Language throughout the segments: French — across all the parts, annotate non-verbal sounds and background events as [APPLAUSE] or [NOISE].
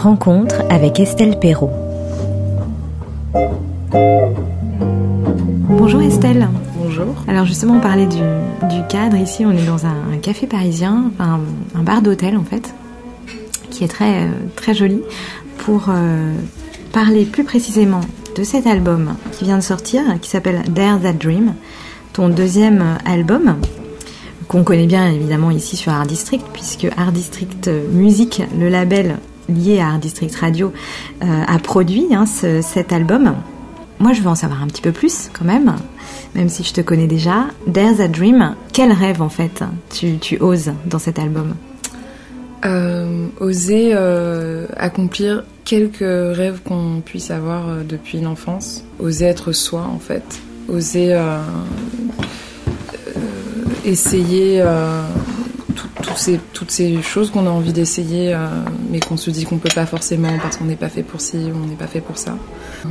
Rencontre avec Estelle Perrault. Bonjour Estelle. Bonjour. Alors justement, on parlait du, du cadre. Ici, on est dans un, un café parisien, enfin, un bar d'hôtel en fait, qui est très, très joli, pour euh, parler plus précisément de cet album qui vient de sortir, qui s'appelle Dare That Dream, ton deuxième album, qu'on connaît bien évidemment ici sur Art District, puisque Art District Music, le label lié à Art District Radio, euh, a produit hein, ce- cet album. Moi, je veux en savoir un petit peu plus quand même, même si je te connais déjà. There's a Dream, quel rêve en fait tu, oses dans cet album? Euh, oser euh, accomplir quelques rêves qu'on puisse avoir depuis l'enfance. Oser être soi en fait. Oser essayer toutes ces choses qu'on a envie d'essayer, euh, mais qu'on se dit qu'on peut pas forcément parce qu'on n'est pas fait pour ci ou on n'est pas fait pour ça.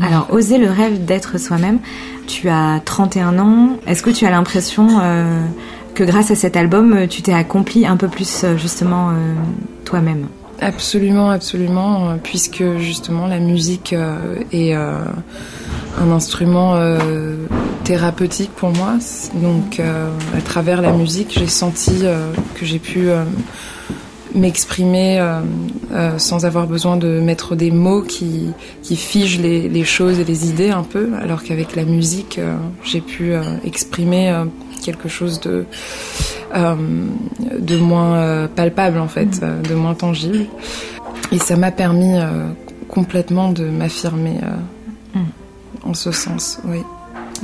Alors, oser le rêve d'être soi-même, tu as 31 ans, est-ce que tu as l'impression euh, que grâce à cet album, tu t'es accompli un peu plus euh, justement toi-même? Absolument, absolument, euh, puisque justement la musique euh, est euh, un instrument thérapeutique pour moi. Donc à travers la musique, j'ai senti que j'ai pu m'exprimer sans avoir besoin de mettre des mots qui, figent les, choses et les idées un peu, alors qu'avec la musique, j'ai pu exprimer quelque chose de, de moins euh, palpable en fait, euh, de moins tangible. Et ça m'a permis euh, complètement de m'affirmer euh, en ce sens, oui.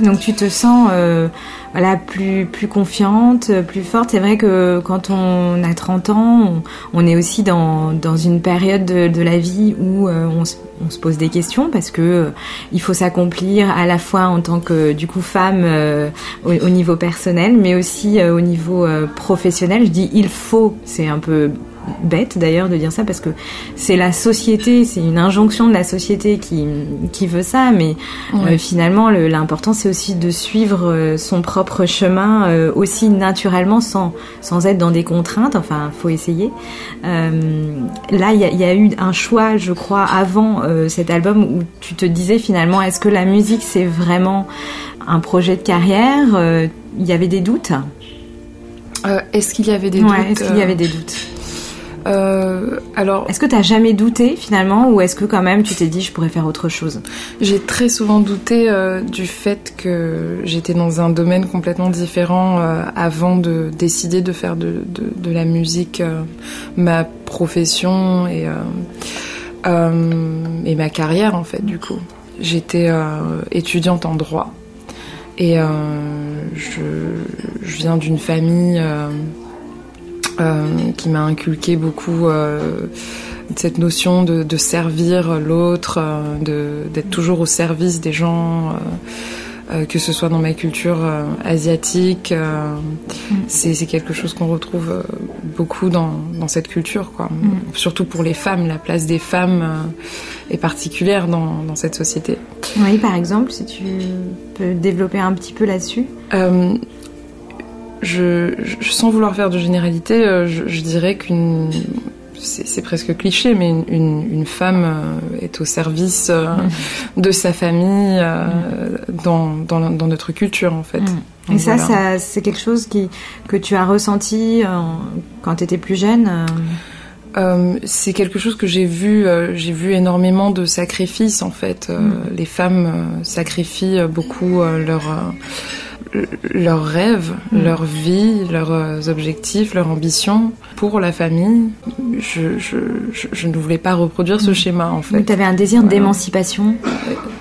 Donc tu te sens euh, voilà plus plus confiante, plus forte. C'est vrai que quand on a 30 ans, on, est aussi dans, dans une période de, de la vie où euh, on, se, pose des questions parce que euh, il faut s'accomplir à la fois en tant que du coup femme au, au niveau personnel, mais aussi au niveau professionnel. Je dis il faut, c'est un peu bête d'ailleurs de dire ça parce que c'est la société, c'est une injonction de la société qui, qui veut ça, mais euh, finalement le- l'important c'est aussi de suivre euh, son propre chemin euh, aussi naturellement sans, sans être dans des contraintes, enfin faut essayer. Euh, là il y, a- il y a eu un choix je crois avant cet album où tu te disais finalement est-ce que la musique c'est vraiment un projet de carrière? Il y avait des doutes? Euh, Est-ce qu'il y avait des Ouais, doutes Est-ce qu'il y avait des doutes? Euh, Alors, Est-ce que tu as jamais douté finalement ou est-ce que quand même tu t'es dit je pourrais faire autre chose? J'ai très souvent douté euh, du fait que j'étais dans un domaine complètement différent euh, avant de décider de faire de, de, de la musique ma profession et, et ma carrière en fait du coup. J'étais étudiante en droit et je, je viens d'une famille euh, qui m'a inculqué beaucoup euh, cette notion de, de servir l'autre, euh, d'être toujours au service des gens, euh, que ce soit dans ma culture euh, asiatique. euh, C'est c'est quelque chose qu'on retrouve beaucoup dans, dans cette culture, quoi. Surtout pour les femmes, la place des femmes est particulière dans, dans cette société. Oui, par exemple, si tu peux développer un petit peu là-dessus. Je, je- sans vouloir faire de généralité, euh, je, je dirais qu'une c'est presque cliché, mais une, une, une femme euh, est au service euh, de sa famille euh, dans, dans, dans notre culture en fait. Et Donc, ça, voilà. ça c'est quelque chose qui, que tu as ressenti quand tu étais plus jeune euh, c'est quelque chose que j'ai vu, euh, j'ai vu énormément de sacrifices en fait. Euh, Les femmes sacrifient beaucoup leur leurs rêves, Mm. leur vie, leurs euh, objectifs, leurs ambitions pour la famille. Je, je, je, je ne voulais pas reproduire ce schéma en fait. Tu avais un désir d'émancipation.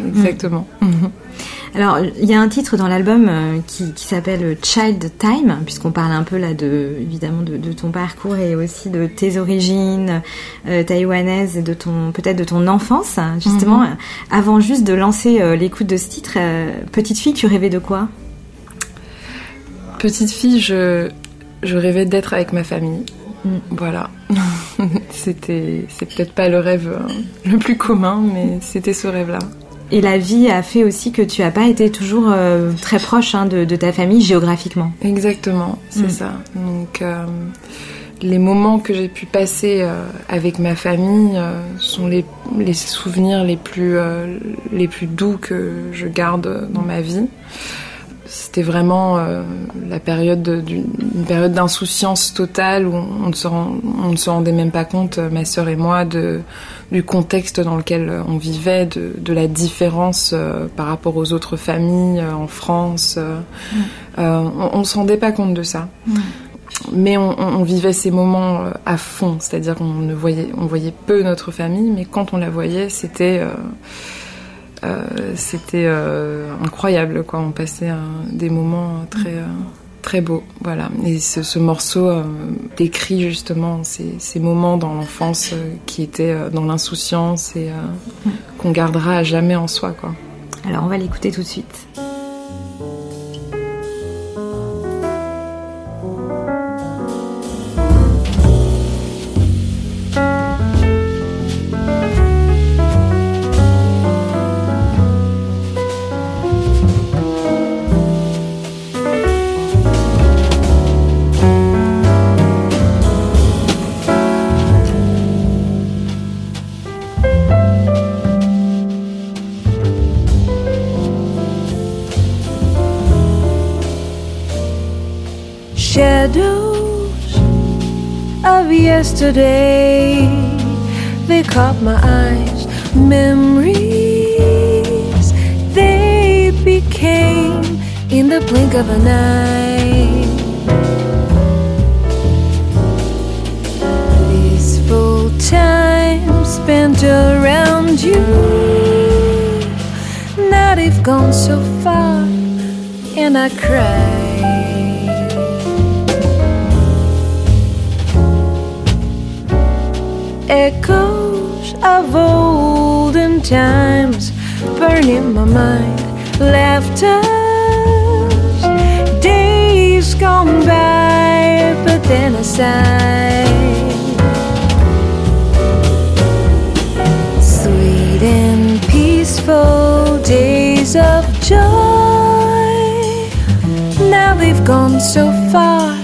Exactement. Mhm. [LAUGHS] Alors, il y a un titre dans l'album euh, qui, qui s'appelle Child Time, puisqu'on parle un peu là de, évidemment, de, de ton parcours et aussi de tes origines euh, taïwanaises et de ton, peut-être de ton enfance, justement. Mhm. Avant juste de lancer euh, l'écoute de ce titre, euh, petite fille, tu rêvais de quoi? Petite fille, je, je rêvais d'être avec ma famille. Mm. Voilà. [LAUGHS] c'était, c'est peut-être pas le rêve euh, le plus commun, mais c'était ce rêve-là. Et la vie a fait aussi que tu as pas été toujours euh, très proche hein, de, de ta famille géographiquement. Exactement, c'est Mm. ça. Donc, euh, les moments que j'ai pu passer euh, avec ma famille sont les, les souvenirs les plus, les plus doux que je garde dans ma vie. C'était vraiment euh, la période de- d'une une période d'insouciance totale où on ne, se rend- on ne se rendait même pas compte, euh, ma sœur et moi, de, du contexte dans lequel euh, on vivait, de, de la différence euh, par rapport aux autres familles en France. euh, on ne se rendait pas compte de ça. Mais on, on- on vivait ces moments à fond, c'est-à-dire qu'on ne voyait, on voyait peu notre famille, mais quand on la voyait, c'était euh, c'était euh, incroyable, quoi. On passait euh, des moments très euh, très beaux, voilà. Et ce, ce morceau euh, décrit justement ces, moments dans l'enfance euh, qui étaient euh, dans l'insouciance et euh, qu'on gardera à jamais en soi, quoi. Alors on va l'écouter tout de suite. Blink of an eye. Peaceful time spent around you. Now they've gone so far, and I cry. Echoes of olden times burn in my mind. Laughter, gone by, but then I sigh. Sweet and peaceful days of joy. Now they've gone so far,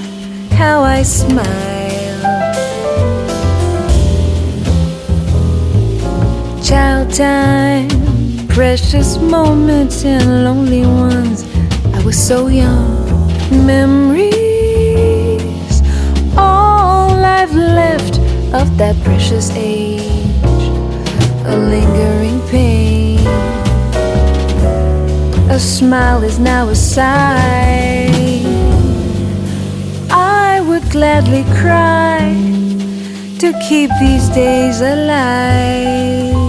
how I smile. Child time, precious moments and lonely ones. I was so young. Memories, all I've left of that precious age. A lingering pain. A smile is now a sigh. I would gladly cry to keep these days alive.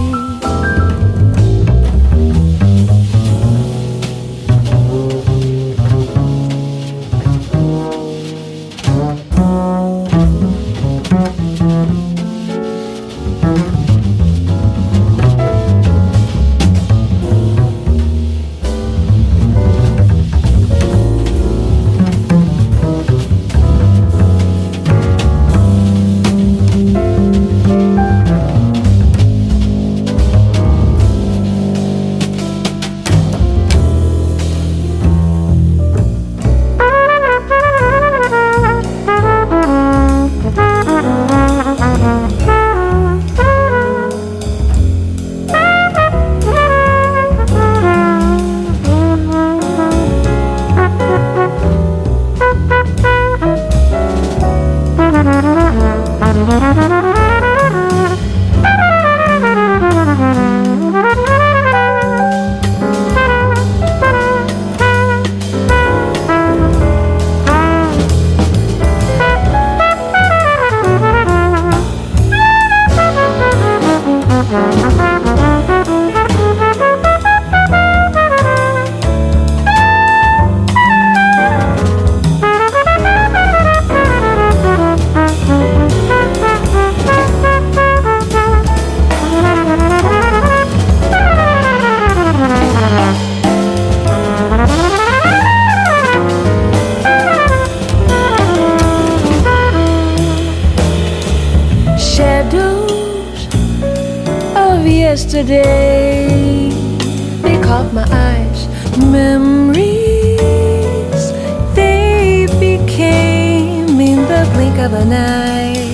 The eye.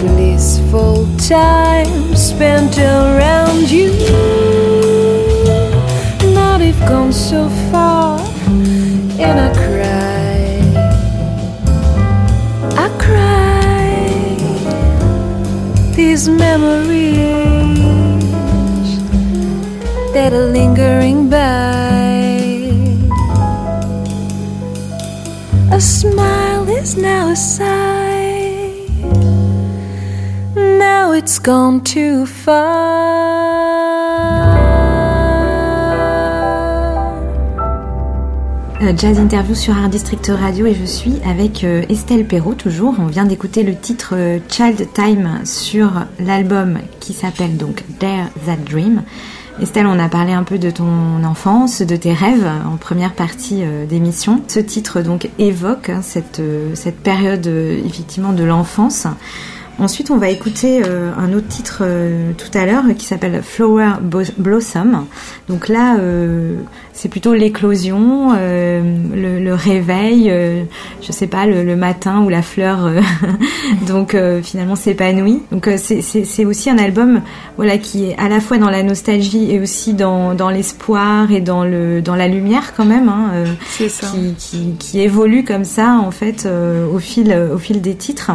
Blissful time spent around you. Now they've gone so far, and I cry. I cry. These memories that are lingering by. Now. Now it's gone too far. Euh, Jazz Interview sur Art District Radio et je suis avec euh, Estelle Perrault toujours. On vient d'écouter le titre euh, Child Time sur l'album qui s'appelle donc Dare That Dream. Estelle, on a parlé un peu de ton enfance, de tes rêves en première partie euh, d'émission. Ce titre donc évoque hein, cette, euh, cette période euh, effectivement de l'enfance. Ensuite, on va écouter euh, un autre titre euh, tout à l'heure qui s'appelle Flower Blossom. Donc là, euh, c'est plutôt l'éclosion, euh, le, le réveil, euh, je sais pas, le, le matin où la fleur euh, [LAUGHS] donc euh, finalement s'épanouit. Donc euh, c'est- aussi un album voilà qui est à la fois dans la nostalgie et aussi dans, dans l'espoir et dans le dans la lumière quand même. Hein, euh, ça. qui, qui, qui évolue comme ça en fait euh, au fil au fil des titres.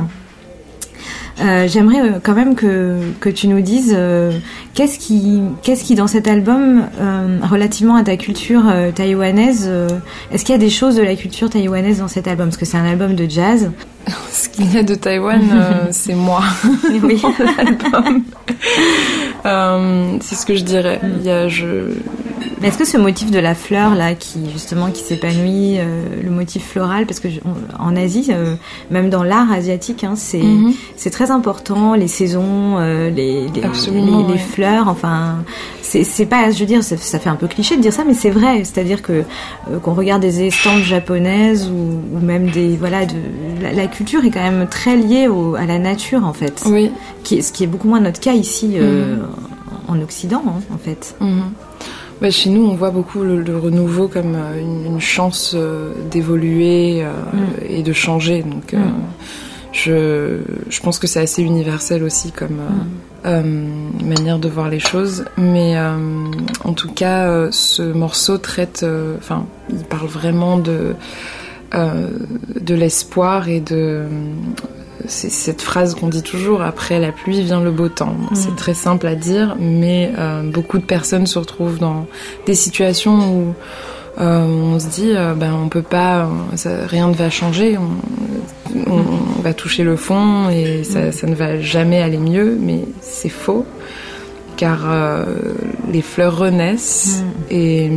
Euh, J'aimerais euh, quand même que, que tu nous dises euh, qu'est-ce qui qu'est-ce qui dans cet album euh, relativement à ta culture taïwanaise est-ce qu'il y a des choses de la culture taïwanaise dans cet album? Parce que c'est un album de jazz [LAUGHS] Ce qu'il y a de Taïwan, [LAUGHS] c'est moi. oui [LAUGHS] L'album. C'est ce que je dirais. Il y a, je, est-ce que ce motif de la fleur là, qui justement qui s'épanouit, euh, le motif floral, parce que je- on- en Asie, euh, même dans l'art asiatique, hein, c'est Mhm. c'est très important, les saisons, euh, les les, Absolument, les- les ouais. fleurs, enfin, c'est pas, je veux dire, ça, ça fait un peu cliché de dire ça, mais c'est vrai, c'est-à-dire que qu'on regarde des estampes japonaises ou, ou même des voilà, de la, la culture est quand même très liée au- à la nature en fait, oui. qui ce qui est beaucoup moins notre cas ici euh, en Occident hein, en fait. Mhm. Bah, chez nous, on voit beaucoup le, le renouveau comme euh, une, une chance euh, d'évoluer euh, Mm. et de changer. Donc, Mm. je, je pense que c'est assez universel aussi comme euh, euh, manière de voir les choses. Mais euh, en tout cas, euh, ce morceau traite, enfin, il parle vraiment de de l'espoir et de c'est cette phrase qu'on dit toujours après la pluie vient le beau temps. Mm. C'est très simple à dire, mais euh, beaucoup de personnes se retrouvent dans des situations où euh, on se dit euh, ben on peut pas, ça- rien ne va changer, on, on- on va toucher le fond et ça, ça ne va jamais aller mieux, mais c'est faux car les fleurs renaissent et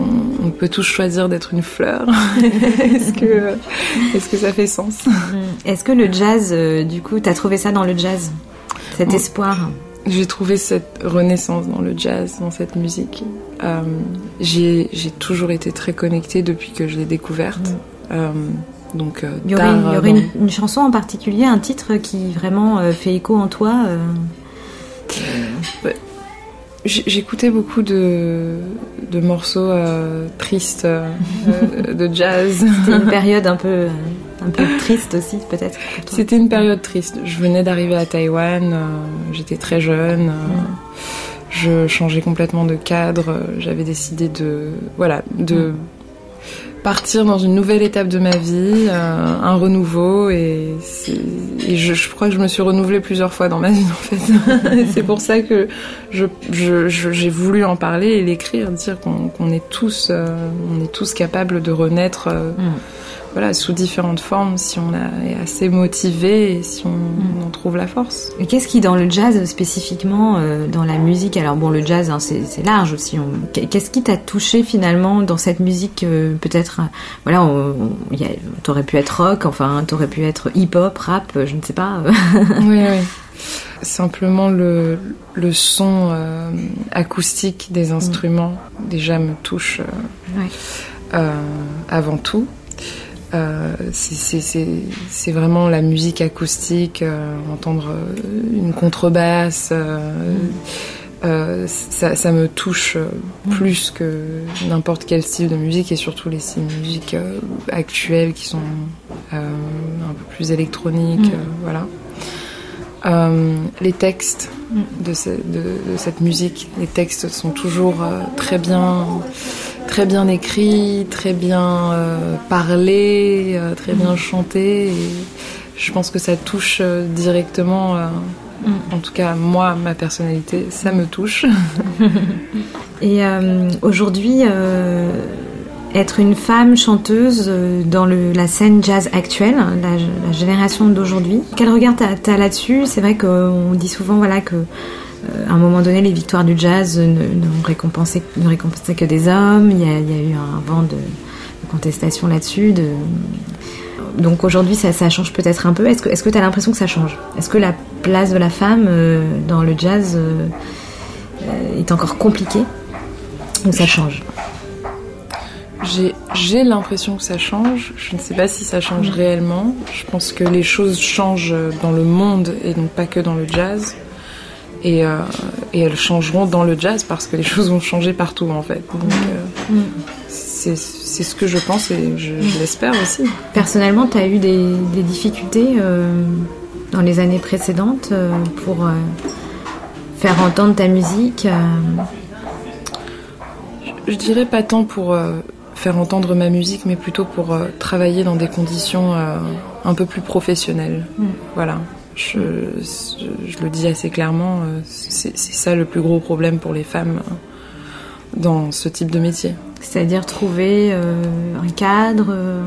on, on peut tous choisir d'être une fleur. [LAUGHS] est-ce que est-ce que ça fait sens? Mm. Est-ce que le jazz, euh, du coup, t'as trouvé ça dans le jazz? Cet espoir? J'ai trouvé cette renaissance dans le jazz, dans cette musique. Euh, j'ai toujours été très connectée depuis que je l'ai découverte. Euh, donc, euh, Il y aurait, tard, il y aurait dans- une, une chanson en particulier, un titre qui vraiment fait écho en toi J'écoutais beaucoup de, de morceaux euh, tristes euh, [LAUGHS] de jazz. C'était une période un peu, un peu triste aussi, peut-être. C'était une période triste. Je venais d'arriver à Taïwan, euh, j'étais très jeune, je changeais complètement de cadre, j'avais décidé de, voilà, de partir dans une nouvelle étape de ma vie, euh, un renouveau, et, je, crois que je me suis renouvelée plusieurs fois dans ma vie [LAUGHS] en fait. c'est pour ça que j'ai voulu en parler et l'écrire, dire qu'on est tous, euh, est tous capables de renaître. euh, Mm. Voilà, sous différentes formes, si on est assez motivé et si on, en trouve la force. Et qu'est-ce qui, dans le jazz spécifiquement, euh, dans la musique, alors bon, le jazz, hein, c'est large aussi. on- Qu'est-ce qui t'a touché finalement dans cette musique euh, Peut-être, voilà, on- on- il y a- t'aurais pu être rock, enfin, t'aurais pu être hip-hop, rap, euh, je ne sais pas. [LAUGHS] oui, oui. [LAUGHS] Simplement le, le son euh, acoustique des instruments déjà me touche Ouais. avant tout. Euh, c'est- vraiment la musique acoustique, euh, entendre euh, une contrebasse. euh, ça, ça me touche euh, plus que n'importe quel style de musique et surtout les styles de musique actuels qui sont un peu plus électroniques. Mm. voilà. Les textes de, ce- de- de cette musique, les textes sont toujours très bien, très bien écrits, très bien euh, parlés, euh, très bien chantés. Et je pense que ça touche euh, directement. euh, En tout cas, moi, ma personnalité, ça me touche. [LAUGHS] Et aujourd'hui, être une femme chanteuse dans le, la scène jazz actuelle, la, la génération d'aujourd'hui, quel regard t'as as, là-dessus? C'est vrai qu'on dit souvent voilà que à un moment donné, les victoires du jazz ne, ne, récompensaient, ne récompensaient que des hommes. Il y a, il y a eu un vent de, de contestation là-dessus. De... Donc aujourd'hui, ça, ça change peut-être un peu. Est-ce que tu as l'impression que ça change? Est-ce que la place de la femme euh, dans le jazz euh, euh, est encore compliquée? Ou ça change? J'ai- J'ai l'impression que ça change. Je ne sais pas si ça change réellement. Je pense que les choses changent dans le monde et donc pas que dans le jazz. Et, euh, et elles changeront dans le jazz parce que les [LAUGHS] choses vont changer partout en fait. Donc euh, Mm. c'est ce que je pense et je, je l'espère aussi. Personnellement, tu as eu des, des difficultés euh, dans les années précédentes pour faire entendre ta musique Je dirais pas tant pour faire entendre ma musique, mais plutôt pour travailler dans des conditions un peu plus professionnelles. Mm. Voilà. Je, je, je le dis assez clairement, euh, c'est ça le plus gros problème pour les femmes euh, dans ce type de métier. C'est-à-dire trouver euh, un cadre euh,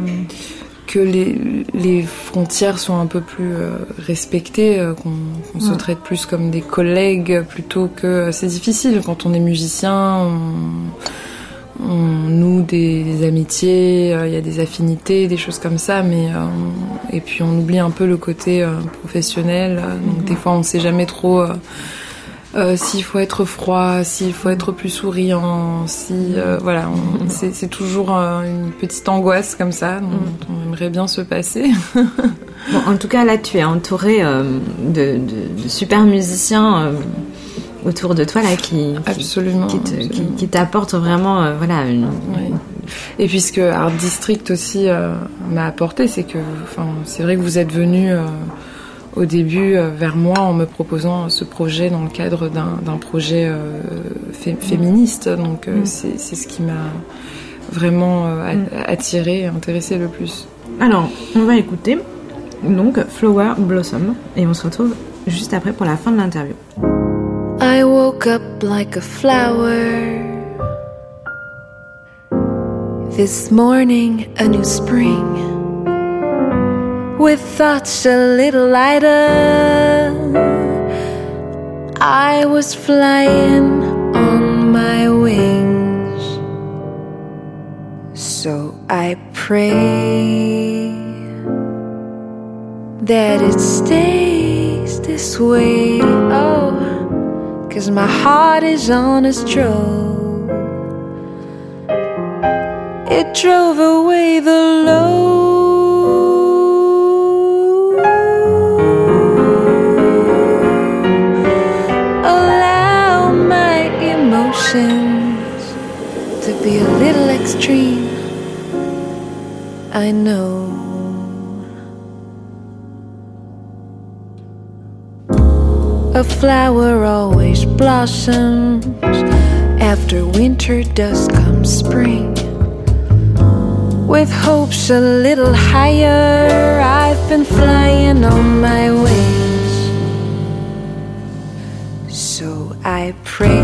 Que les, les frontières soient un peu plus euh, respectées, qu'on se traite plus comme des collègues plutôt que... C'est difficile quand on est musicien, on, on noue des, des amitiés, euh, il y a des affinités, des choses comme ça, mais... euh, et puis on oublie un peu le côté euh, professionnel, donc des fois on sait jamais trop... s'il faut être froid, s'il faut être plus souriant, si voilà, on- c'est toujours une petite angoisse comme ça dont on aimerait bien se passer. Bon, en tout cas, là, tu es entouré de, de- de super musiciens autour de toi là qui, qui, Absolument, qui te- absolument. qui- qui t'apportent vraiment euh, voilà une. Et puis ce que Art District aussi euh, m'a apporté, c'est que, enfin, c'est vrai que vous êtes venu euh, au début vers moi en me proposant ce projet dans le cadre d'un d'un projet fé- féministe. Donc Mm. c'est c'est ce qui m'a vraiment Mm. attiré, intéressé le plus. Alors, on va écouter donc Flower Blossom et on se retrouve juste après pour la fin de l'interview. I woke up like a flower. This morning, a new spring. With thoughts a little lighter. I was flying on my wings. So I pray that it stays this way. Oh. Cause my heart is on a stroll. It drove away the load. Allow my emotions to be a little extreme. I know. A flower always blossoms after winter does come spring. With hopes a little higher, I've been flying on my wings. So I pray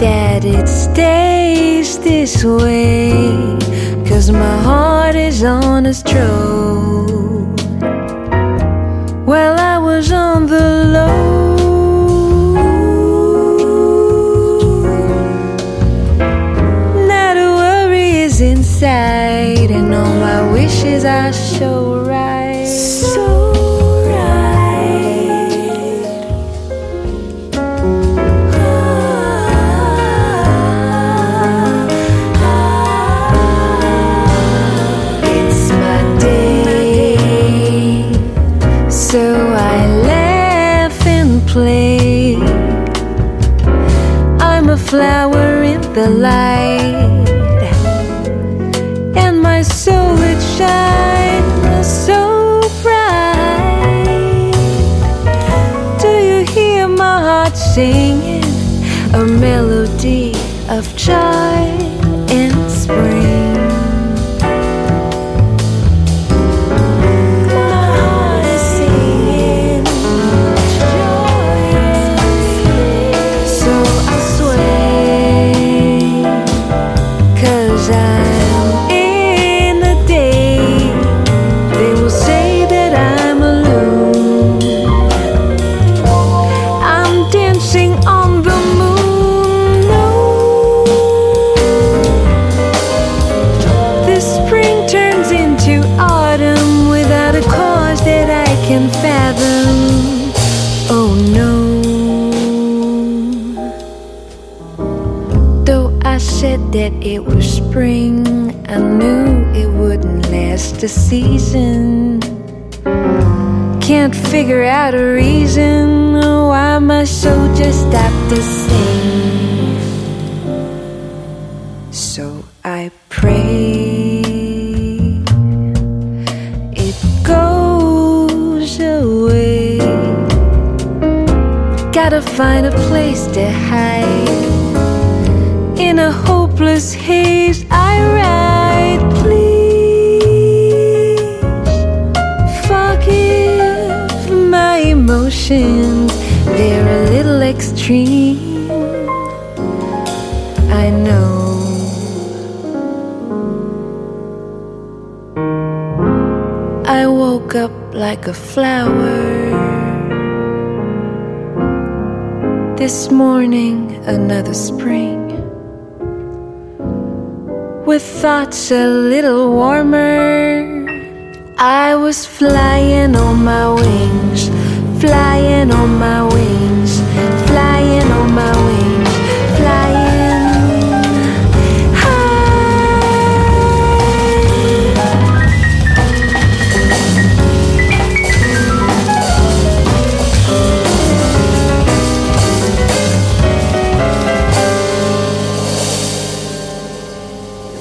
that it stays this way, cause my heart is on a stroll. Well, a hopeless haze, I ride. Please forgive my emotions. They're a little extreme. I know. I woke up like a flower. This morning, another spring. With thoughts a little warmer. I was flying on my wings, flying on my wings, flying on my wings,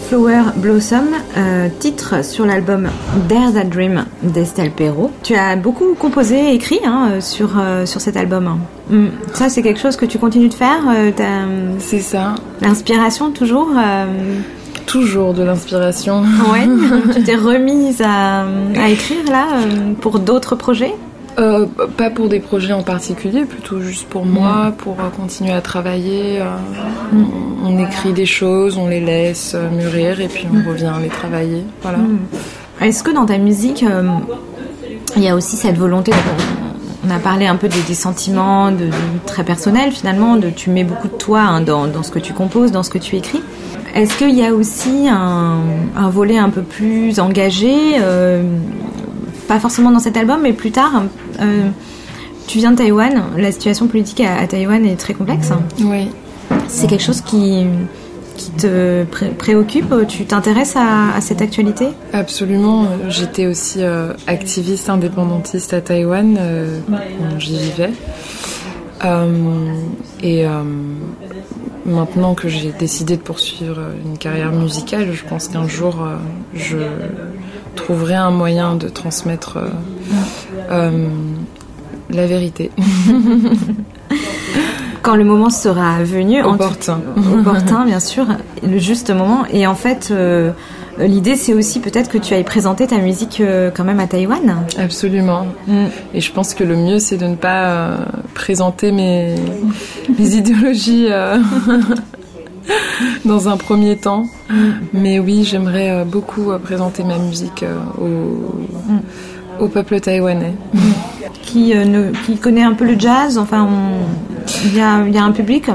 Flower Blossom, euh, titre sur l'album There's a Dream d'Estelle Perrault. Tu as beaucoup composé et écrit hein, euh, sur, euh, sur cet album. Mm. Ça, c'est quelque chose que tu continues de faire euh, C'est ça. L'inspiration, toujours Toujours de l'inspiration. Ouais, [LAUGHS] tu t'es remise à, à écrire là pour d'autres projets? Euh, pas pour des projets en particulier, plutôt juste pour moi, pour euh, continuer à travailler. euh, on, on écrit des choses, on les laisse mûrir et puis on revient les travailler. Voilà. Mm. Est-ce que dans ta musique, il y a aussi cette volonté de- on a parlé un peu des, des sentiments de, de- très personnels finalement, de tu mets beaucoup de toi hein, dans, dans ce que tu composes, dans ce que tu écris. Est-ce qu'il y a aussi un, un volet un peu plus engagé, euh, pas forcément dans cet album, mais plus tard euh, Tu viens de Taïwan, la situation politique à, à Taïwan est très complexe. Oui. C'est quelque chose qui, qui te pré- préoccupe Tu t'intéresses à, à cette actualité? Absolument. J'étais aussi euh, activiste indépendantiste à Taïwan euh, quand j'y vivais. Euh, et maintenant que j'ai décidé de poursuivre une carrière musicale, je pense qu'un jour je trouverai un moyen de transmettre euh, euh, la vérité. [LAUGHS] Quand le moment sera venu, en tout- Opportun. [LAUGHS] opportun bien sûr, le juste moment. Et en fait, euh, l'idée c'est aussi peut-être que tu ailles présenter ta musique euh, quand même à Taïwan. Absolument. Mm. Et je pense que le mieux, c'est de ne pas euh, présenter mes, [LAUGHS] mes idéologies [LAUGHS] dans un premier temps. Mais oui, j'aimerais euh, beaucoup euh, présenter ma musique euh, au, au peuple taïwanais. Qui, euh, ne- qui connaît un peu le jazz, enfin, il y, a, il y a un public?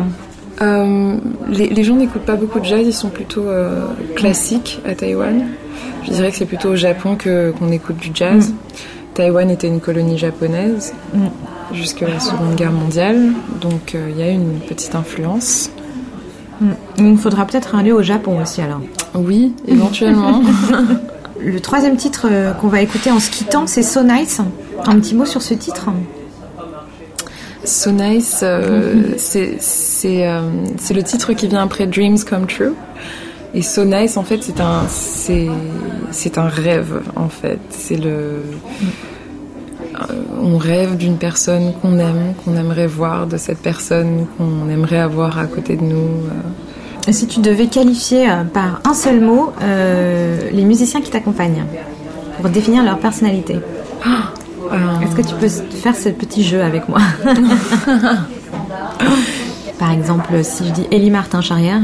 Euh, les, les gens n'écoutent pas beaucoup de jazz, ils sont plutôt euh, classiques à Taïwan. Je dirais que c'est plutôt au Japon que qu'on écoute du jazz. Taïwan était une colonie japonaise Mm. jusqu'à la Seconde Guerre mondiale, donc euh, il y a une petite influence. Mm. Il faudra peut-être aller au Japon aussi alors. Oui, [LAUGHS] éventuellement. [LAUGHS] Le troisième titre euh, qu'on va écouter en se quittant, c'est So Nice. Un petit mot sur ce titre So Nice, euh, c'est c'est euh, c'est le titre qui vient après Dreams Come True. Et So Nice, en fait, c'est un c'est un rêve, en fait. C'est le euh, on rêve d'une personne qu'on aime, qu'on aimerait voir, de cette personne qu'on aimerait avoir à côté de nous. euh. Et Si tu devais qualifier euh, par un seul mot euh, les musiciens qui t'accompagnent pour définir leur personnalité, Euh, est-ce que tu peux faire ce petit jeu avec moi? [LAUGHS] Par exemple, si je dis Élie Martin Charrière,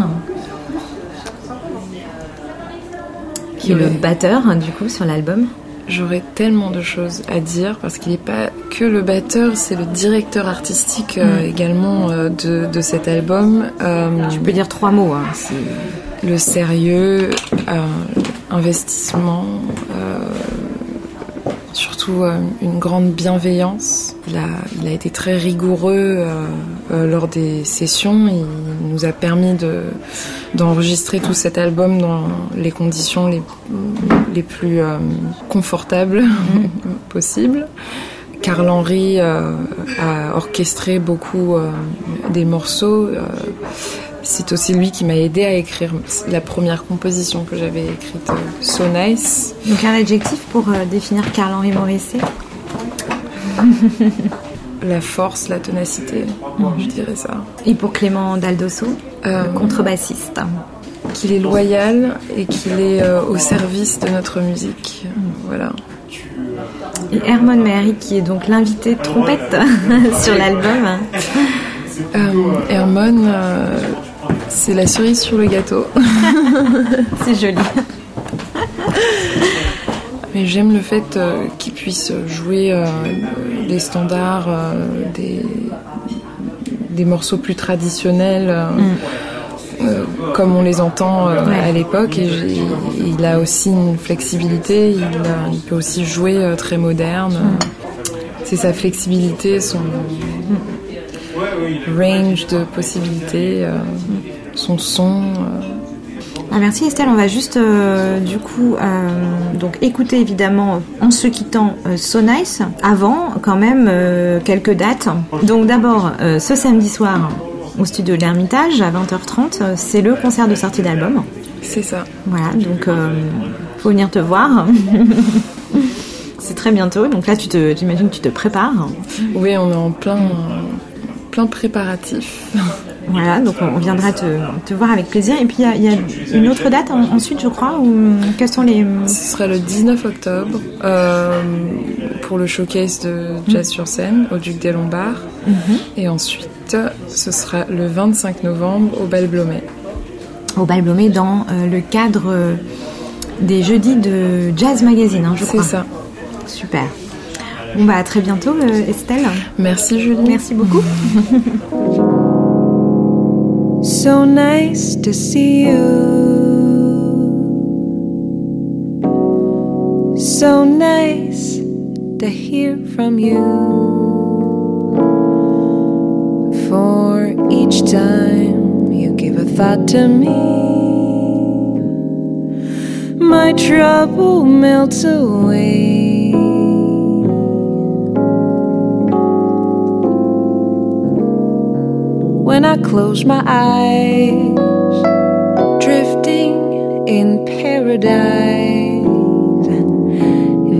qui est le batteur hein, du coup sur l'album. J'aurais tellement de choses à dire parce qu'il n'est pas que le batteur, c'est le directeur artistique euh, également euh, de, de cet album. Euh, Tu peux dire trois mots. hein, le sérieux, investissement, surtout euh, une grande bienveillance. Il a, il a été très rigoureux euh, euh, lors des sessions. Il nous a permis de d'enregistrer tout cet album dans les conditions les, les plus confortables [LAUGHS] possibles. Karl Henry a orchestré beaucoup des morceaux. C'est aussi lui qui m'a aidé à écrire la première composition que j'avais écrite, euh, So Nice. Donc un adjectif pour euh, définir Carl-Henri Morisset [LAUGHS] La force, la ténacité, je dirais ça. Et pour Clément Daldosso, Euh, contrebassiste. qu'il est loyal et qu'il est euh, au service de notre musique. Voilà. Et Hermon Mehari qui est donc l'invité trompette [LAUGHS] sur l'album. Euh, Hermone, euh, c'est la cerise sur le gâteau. [LAUGHS] C'est joli. Mais j'aime le fait euh, qu'il puisse jouer euh, des standards, euh, des, des morceaux plus traditionnels, euh, comme on les entend Ouais. à l'époque. Et il a aussi une flexibilité, il, a- il peut aussi jouer très moderne. C'est sa flexibilité, son range de possibilités, euh, son son. euh, Ah, merci Estelle, on va juste euh, du coup euh, donc écouter évidemment en se quittant euh, So Nice. Avant quand même euh, quelques dates. Donc d'abord euh, ce samedi soir au studio de l'Ermitage à 20h30, euh, c'est le concert de sortie d'album. c'est ça. Voilà, donc euh, faut venir te voir. [LAUGHS] c'est très bientôt, donc là tu te, j'imagine que tu te prépares. Oui, on est en plein, plein préparatif. Voilà, donc on viendra te, te voir avec plaisir. Et puis il y a- il y, a une autre date en- ensuite, je crois, ou quels sont les... Ce sera le 19 octobre euh, pour le showcase de Jazz sur scène au Duc des Lombards. Et ensuite, ce sera le 25 novembre au Bal Blomet. au Bal Blomet dans euh, le cadre euh, des jeudis de Jazz Magazine, hein, je C'est crois. ça. Super. Bon bah à très bientôt Estelle. Merci Julie. Merci beaucoup. [LAUGHS] So nice to see you. So nice to hear from you. For each time you give a thought to me, my trouble melts away. When I close my eyes, drifting in paradise.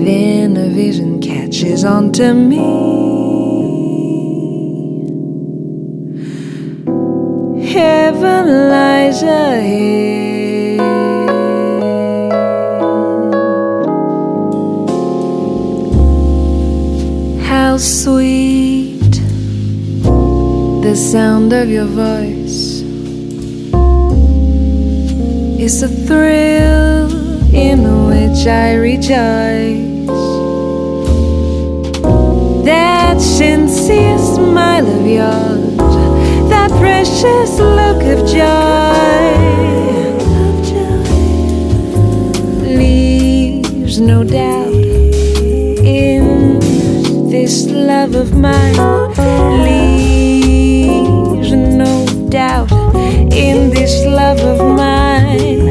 Then a vision catches onto me. Heaven lies ahead. How sweet the sound of your voice is a thrill in which I rejoice. That sincere smile of yours, that precious look of joy, leaves no doubt in this love of mine. Leaves doubt in this love of mine.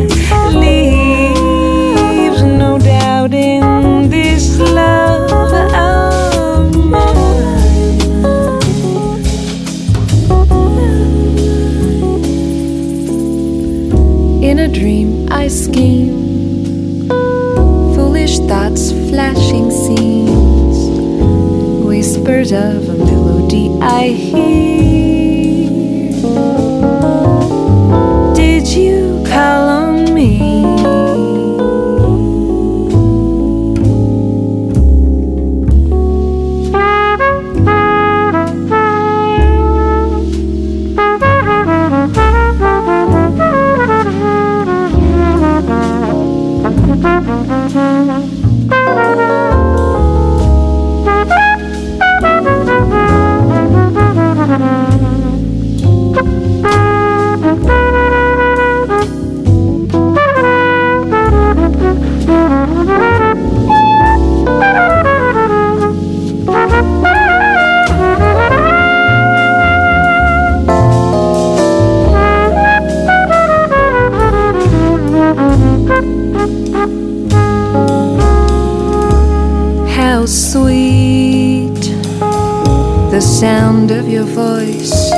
sound of your voice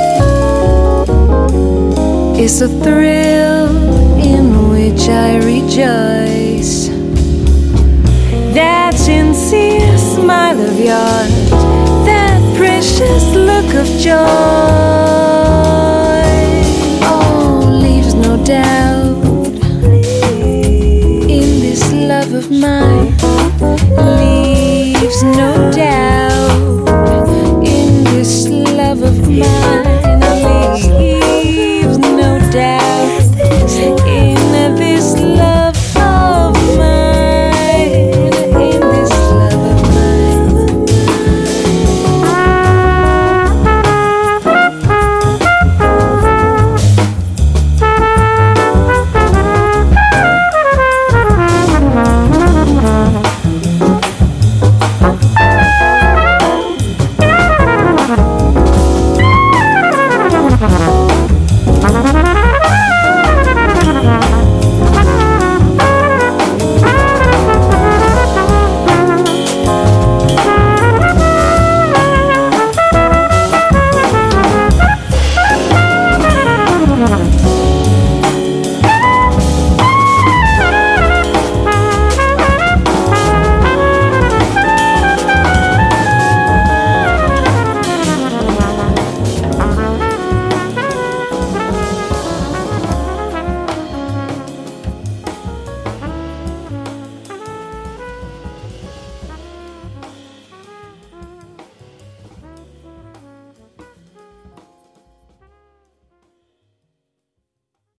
is a thrill in which I rejoice. That sincere smile of yours, that precious look of joy, oh, leaves no doubt in this love of mine, leaves no doubt. 一